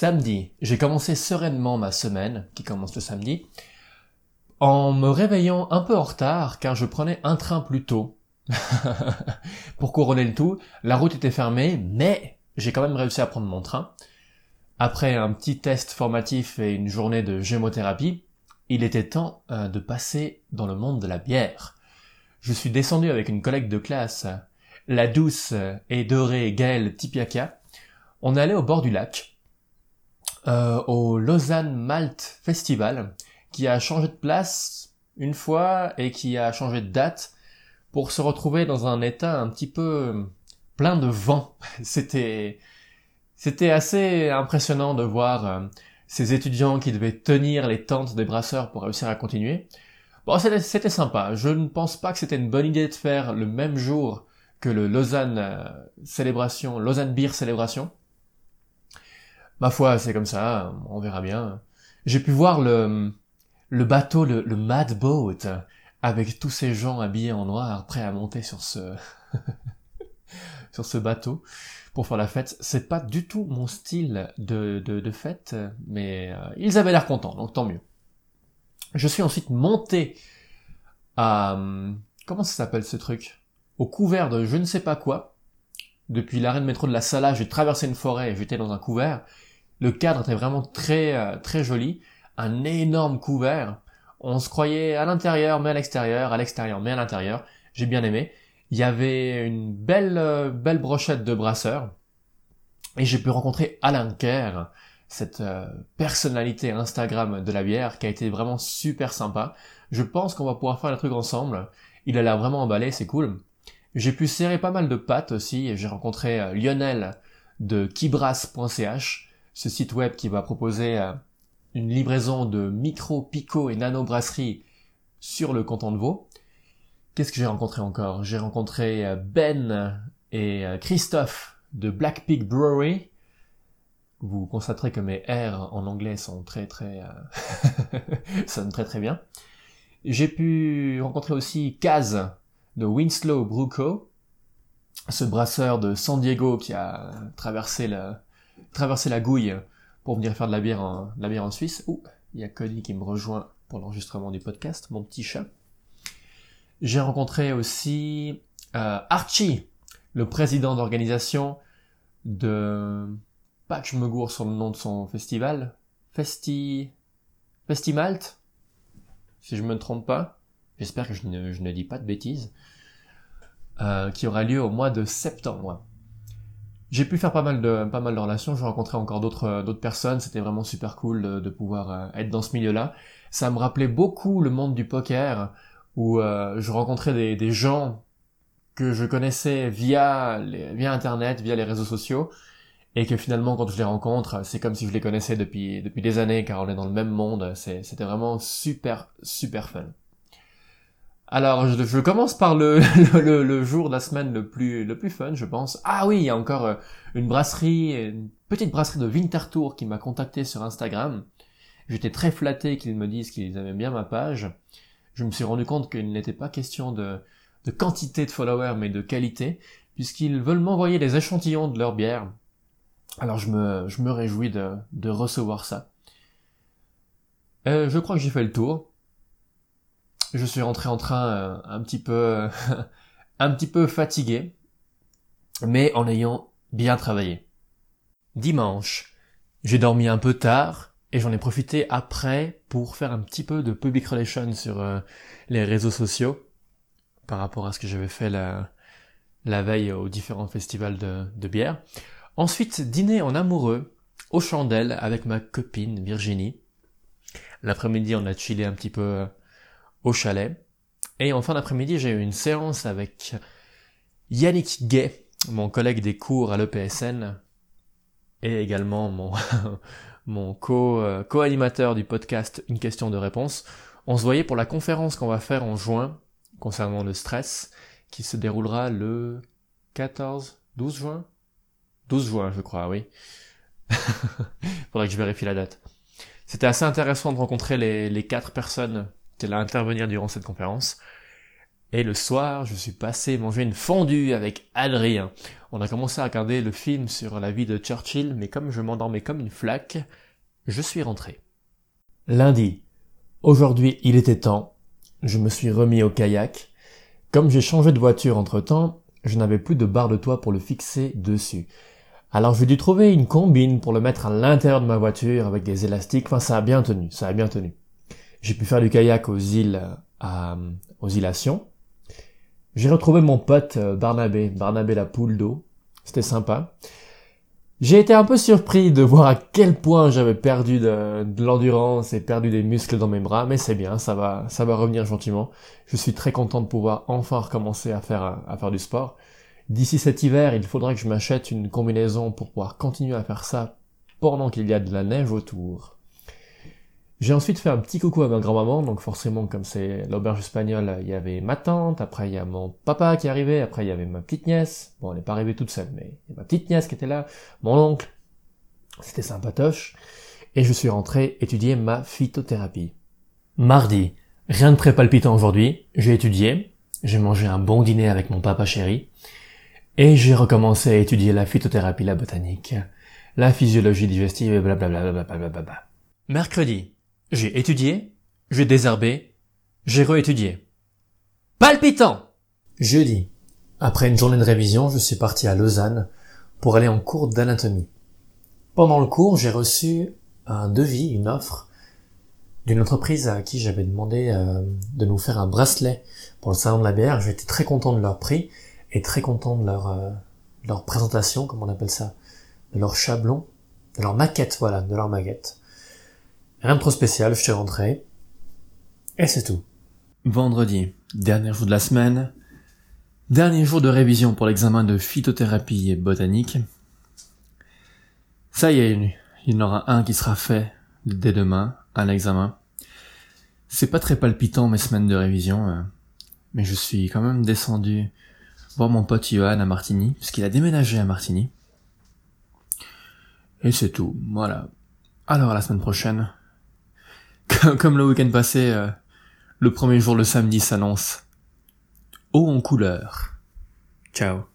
Samedi, j'ai commencé sereinement ma semaine, qui commence le samedi, en me réveillant un peu en retard, car je prenais un train plus tôt. Pour couronner le tout, la route était fermée, mais j'ai quand même réussi à prendre mon train. Après un petit test formatif et une journée de gémothérapie, il était temps euh, de passer dans le monde de la bière. Je suis descendu avec une collègue de classe, la douce et dorée Gaëlle Tipiaka. On allé au bord du lac, euh, au Lausanne Malt Festival, qui a changé de place une fois et qui a changé de date pour se retrouver dans un état un petit peu plein de vent. C'était c'était assez impressionnant de voir euh, ces étudiants qui devaient tenir les tentes des brasseurs pour réussir à continuer. Bon, c'était sympa. Je ne pense pas que c'était une bonne idée de faire le même jour que le Lausanne euh, célébration, Lausanne Beer célébration. Ma foi, c'est comme ça, on verra bien. J'ai pu voir le, le bateau, le, le Mad Boat, avec tous ces gens habillés en noir, prêts à monter sur ce, sur ce bateau pour faire la fête. C'est pas du tout mon style de, de, de fête, mais euh, ils avaient l'air contents, donc tant mieux. Je suis ensuite monté à... Comment ça s'appelle ce truc? Au couvert de je ne sais pas quoi. Depuis l'arrêt de métro de la Sala, j'ai traversé une forêt et j'étais dans un couvert. Le cadre était vraiment très euh, très joli. Un énorme couvert. On se croyait à l'intérieur mais à l'extérieur, à l'extérieur mais à l'intérieur. J'ai bien aimé. Il y avait une belle euh, belle brochette de brasseurs. Et j'ai pu rencontrer Alain Kerr, cette euh, personnalité Instagram de la bière qui a été vraiment super sympa. Je pense qu'on va pouvoir faire le truc ensemble. Il a l'air vraiment emballé, c'est cool. J'ai pu serrer pas mal de pattes aussi. J'ai rencontré Lionel de kibras.ch, ce site web qui va proposer euh, une livraison de micro, pico et nano brasseries sur le canton de Vaud. Qu'est-ce que j'ai rencontré encore? J'ai rencontré Ben et Christophe de Black Pig Brewery vous constaterez que mes R en anglais sont très très euh, sonnent très très bien. J'ai pu rencontrer aussi Kaz de Winslow Bruco, ce brasseur de San Diego qui a traversé la traversé la gouille pour venir faire de la bière en, Suisse. Ouh, il y a Cody qui me rejoint pour l'enregistrement du podcast, mon petit chat. J'ai rencontré aussi euh, Archie, le président d'organisation de pas que je me gourre sur le nom de son festival, Festi... Festimalt, si je me trompe pas, j'espère que je ne, je ne, dis pas de bêtises, euh, qui aura lieu au mois de septembre. J'ai pu faire pas mal de pas mal de relations, j'ai rencontré encore d'autres d'autres personnes, c'était vraiment super cool de, de pouvoir euh, être dans ce milieu-là. Ça me rappelait beaucoup le monde du poker où euh, je rencontrais des, des gens que je connaissais via les, via internet, via les réseaux sociaux et que finalement quand je les rencontre, c'est comme si je les connaissais depuis depuis des années car on est dans le même monde. C'était vraiment super super fun. Alors je, je commence par le, le, le, jour de la semaine le plus le plus fun, je pense. Ah oui, il y a encore euh, une brasserie, une petite brasserie de Winterthur qui m'a contacté sur Instagram. J'étais très flatté qu'ils me disent qu'ils aimaient bien ma page. Je me suis rendu compte qu'il n'était pas question de, de quantité de followers mais de qualité puisqu'ils veulent m'envoyer des échantillons de leur bière alors je me, je me réjouis de, de recevoir ça. Euh, je crois que j'ai fait le tour. Je suis rentré en train euh, un petit peu, un petit peu fatigué, mais en ayant bien travaillé. Dimanche, j'ai dormi un peu tard et j'en ai profité après pour faire un petit peu de public relations sur euh, les réseaux sociaux par rapport à ce que j'avais fait la, veille aux différents festivals de, bière. Ensuite, dîner en amoureux, aux chandelles, avec ma copine Virginie. L'après-midi, on a chillé un petit peu euh, au chalet. Et en fin d'après-midi, j'ai eu une séance avec Yannick Gay, mon collègue des cours à l'EPSN, et également mon, mon co, euh, co-animateur du podcast Une question de réponse. On se voyait pour la conférence qu'on va faire en juin concernant le stress, qui se déroulera le 14, 12 juin? 12 juin, je crois, oui. Faudrait que je vérifie la date. C'était assez intéressant de rencontrer les, les quatre personnes allaient intervenir durant cette conférence. Et le soir, je suis passé manger une fondue avec Adrien. On a commencé à regarder le film sur la vie de Churchill, mais comme je m'endormais comme une flaque, je suis rentré. Lundi. Aujourd'hui, il était temps. Je me suis remis au kayak. Comme j'ai changé de voiture entre temps, je n'avais plus de barre de toit pour le fixer dessus. Alors j'ai dû trouver une combine pour le mettre à l'intérieur de ma voiture avec des élastiques. Enfin, ça a bien tenu, ça a bien tenu. J'ai pu faire du kayak aux îles, à, aux îlations. J'ai retrouvé mon pote euh, Barnabé, Barnabé la poule d'eau. C'était sympa. J'ai été un peu surpris de voir à quel point j'avais perdu de, l'endurance et perdu des muscles dans mes bras, mais c'est bien, ça va, ça va revenir gentiment. Je suis très content de pouvoir enfin recommencer à faire, à faire du sport. D'ici cet hiver, il faudra que je m'achète une combinaison pour pouvoir continuer à faire ça pendant qu'il y a de la neige autour. J'ai ensuite fait un petit coucou à ma grand-maman, donc forcément comme c'est l'auberge espagnole, il y avait ma tante, après il y a mon papa qui arrivé, après il y avait ma petite nièce, bon elle n'est pas arrivée toute seule, mais il y a ma petite nièce qui était là, mon oncle, c'était sympatoche, et je suis rentré étudier ma phytothérapie. Mardi, rien de très palpitant aujourd'hui, j'ai étudié, j'ai mangé un bon dîner avec mon papa chéri, et j'ai recommencé à étudier la phytothérapie, la botanique, la physiologie digestive et blablabla. Mercredi, j'ai étudié, j'ai désherbé, j'ai réétudié. Palpitant Jeudi. Après une journée de révision, je suis parti à Lausanne pour aller en cours d'anatomie. Pendant le cours, j'ai reçu un devis, une offre d'une entreprise à qui j'avais demandé euh, de nous faire un bracelet pour le salon de la bière. J'étais très content de leur prix et très content de leur, euh, leur présentation, comme on appelle ça, de leur chablon, de leur maquette, voilà, de leur maquette. Rien de trop spécial, je suis rentré. Et c'est tout. Vendredi, dernier jour de la semaine. Dernier jour de révision pour l'examen de phytothérapie et botanique. Ça y est, il y en aura un qui sera fait dès demain, un examen. C'est pas très palpitant mes semaines de révision, euh, mais je suis quand même descendu voir mon pote Johan à Martigny, puisqu'il a déménagé à Martigny. Et c'est tout, voilà. Alors à la semaine prochaine, comme le week-end passé, euh, le premier jour le samedi s'annonce haut en couleur. Ciao.